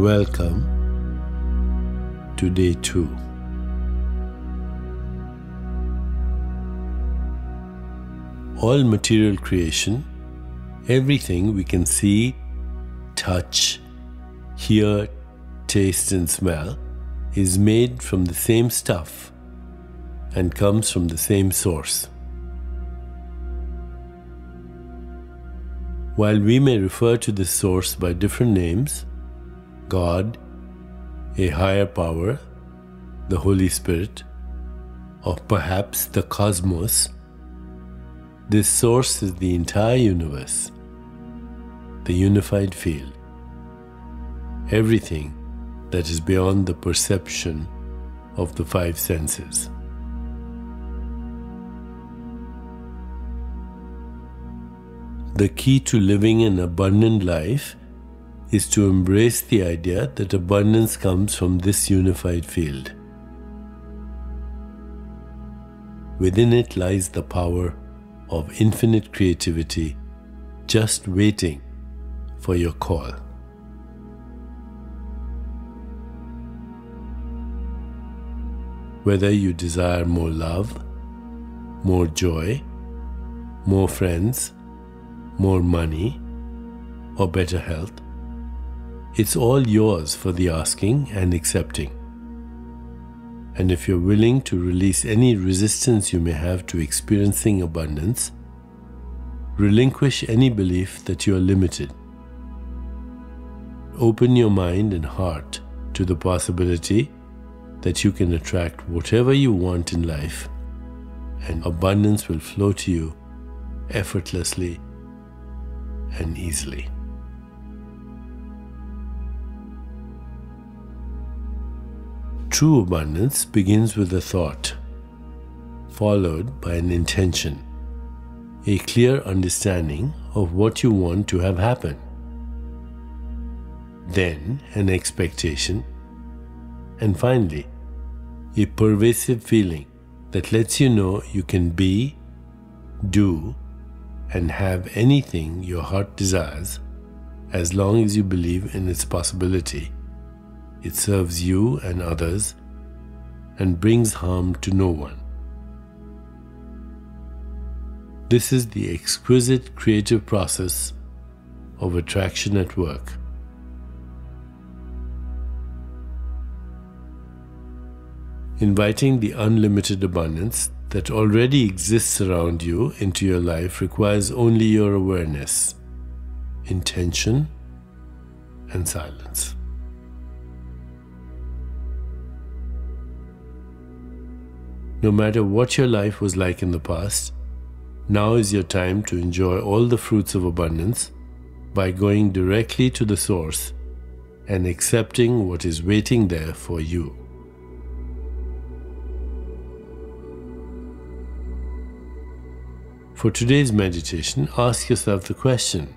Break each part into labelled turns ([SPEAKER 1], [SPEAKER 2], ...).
[SPEAKER 1] Welcome to day two. All material creation, everything we can see, touch, hear, taste, and smell, is made from the same stuff and comes from the same source. While we may refer to this source by different names God, a higher power, the Holy Spirit, or perhaps the cosmos this source is the entire universe, the unified field, everything that is beyond the perception of the five senses. The key to living an abundant life is to embrace the idea that abundance comes from this unified field. Within it lies the power of infinite creativity just waiting for your call. Whether you desire more love, more joy, more friends, more money, or better health, it's all yours for the asking and accepting. And if you're willing to release any resistance you may have to experiencing abundance, relinquish any belief that you are limited. Open your mind and heart to the possibility that you can attract whatever you want in life, and abundance will flow to you effortlessly and easily. True abundance begins with a thought, followed by an intention, a clear understanding of what you want to have happen, then an expectation, and finally, a pervasive feeling that lets you know you can be, do, and have anything your heart desires as long as you believe in its possibility it serves you and others and brings harm to no one. This is the exquisite creative process of attraction at work. Inviting the unlimited abundance that already exists around you into your life requires only your awareness, intention, and silence. No matter what your life was like in the past, now is your time to enjoy all the fruits of abundance by going directly to the source and accepting what is waiting there for you. For today's meditation, ask yourself the question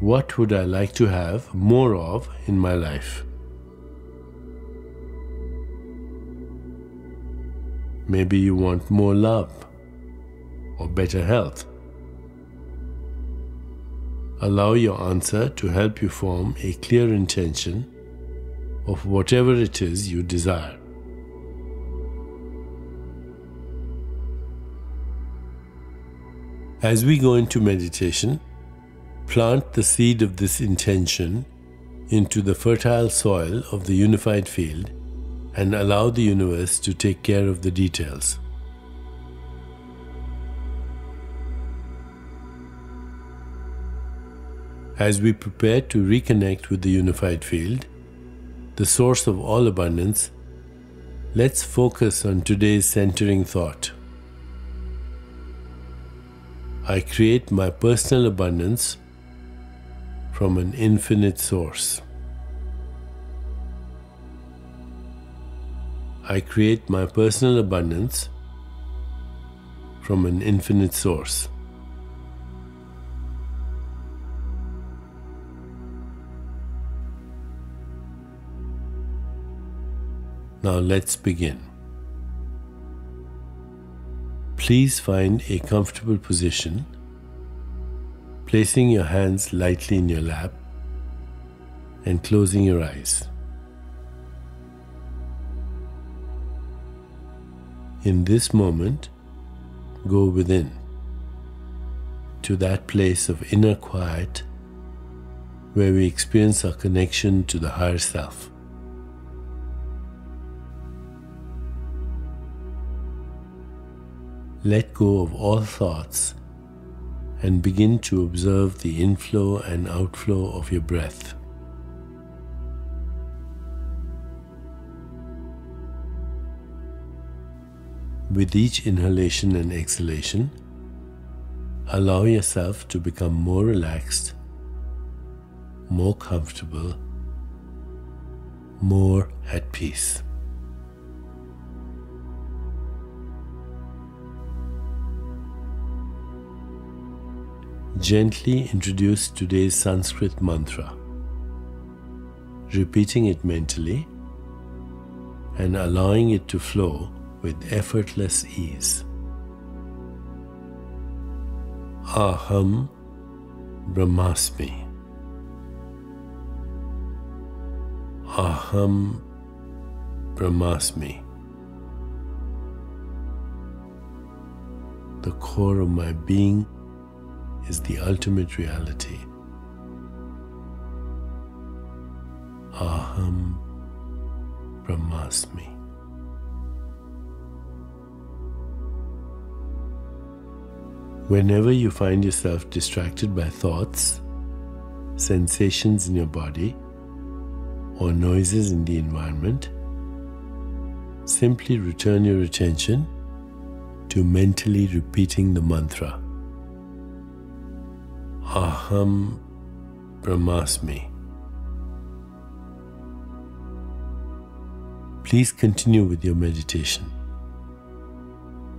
[SPEAKER 1] What would I like to have more of in my life? Maybe you want more love or better health. Allow your answer to help you form a clear intention of whatever it is you desire. As we go into meditation, plant the seed of this intention into the fertile soil of the unified field and allow the universe to take care of the details. As we prepare to reconnect with the unified field, the source of all abundance, let's focus on today's centering thought. I create my personal abundance from an infinite source. I create my personal abundance from an infinite source. Now let's begin. Please find a comfortable position, placing your hands lightly in your lap, and closing your eyes. In this moment, go within to that place of inner quiet where we experience our connection to the higher self. Let go of all thoughts and begin to observe the inflow and outflow of your breath. With each inhalation and exhalation, allow yourself to become more relaxed, more comfortable, more at peace. Gently introduce today's Sanskrit mantra, repeating it mentally and allowing it to flow with effortless ease. Aham Brahmasmi. Aham Brahmasmi. The core of my being is the ultimate reality. Aham Brahmasmi. Whenever you find yourself distracted by thoughts, sensations in your body, or noises in the environment, simply return your attention to mentally repeating the mantra Aham Brahmasmi. Please continue with your meditation.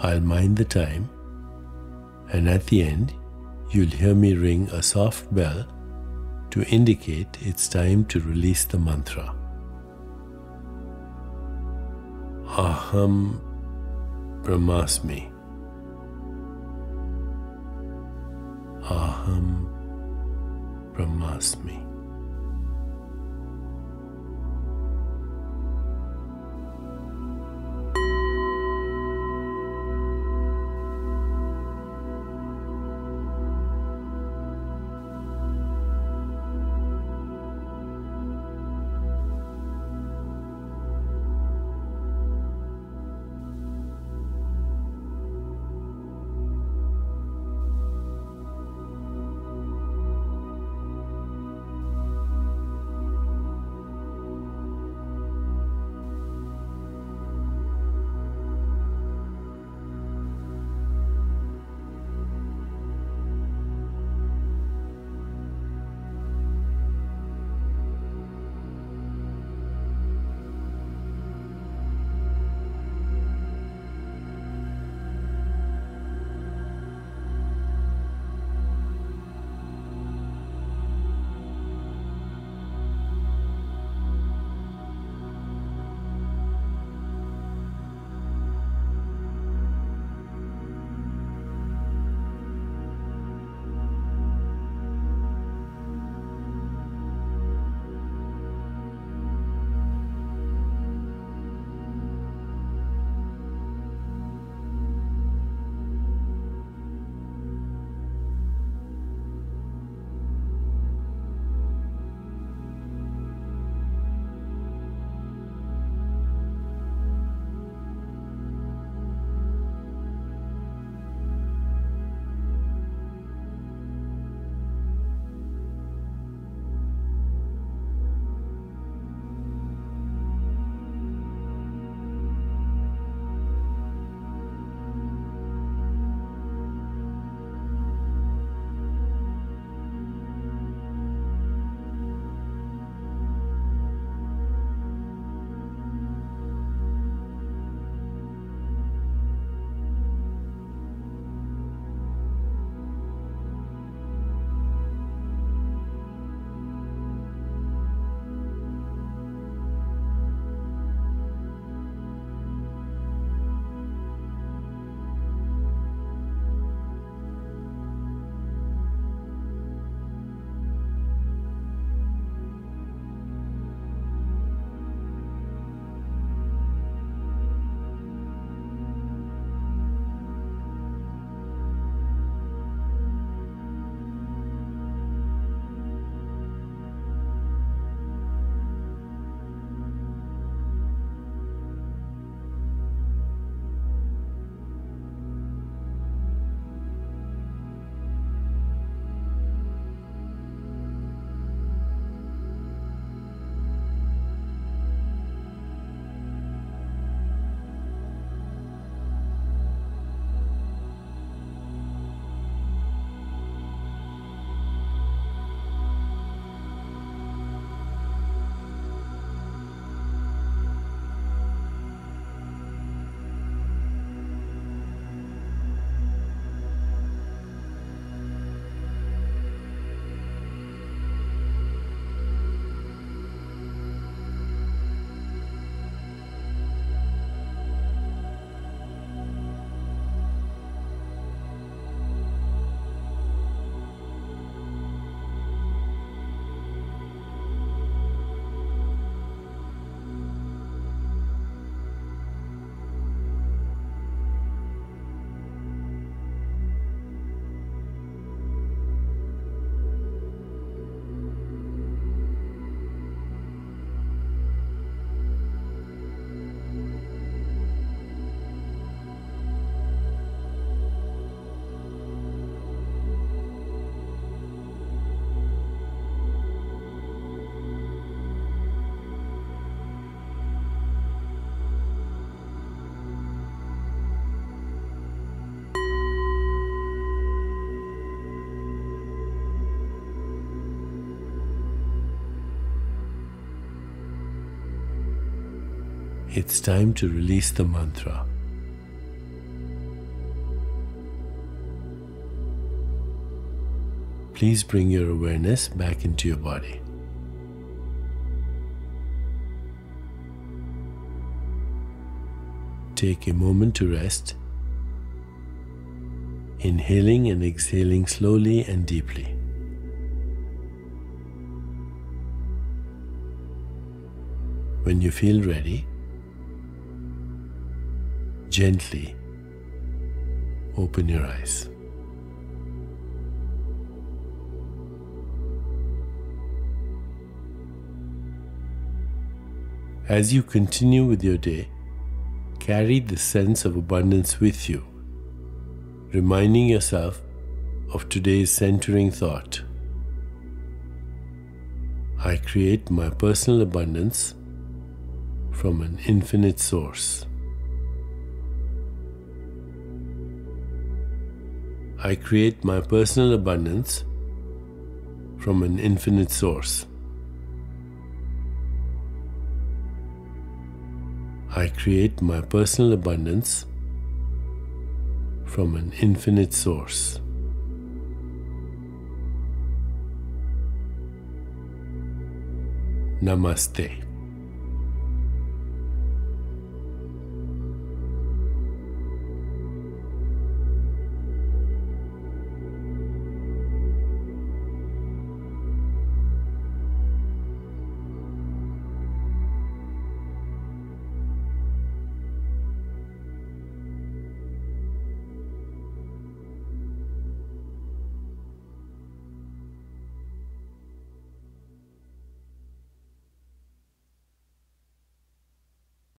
[SPEAKER 1] I'll mind the time and at the end, you'll hear me ring a soft bell to indicate it's time to release the mantra. Aham Brahmasmi. Aham Brahmasmi. It's time to release the mantra. Please bring your awareness back into your body. Take a moment to rest, inhaling and exhaling slowly and deeply. When you feel ready, gently open your eyes. As you continue with your day, carry the sense of abundance with you, reminding yourself of today's centering thought. I create my personal abundance from an infinite source. I create my personal abundance from an infinite source. I create my personal abundance from an infinite source. Namaste.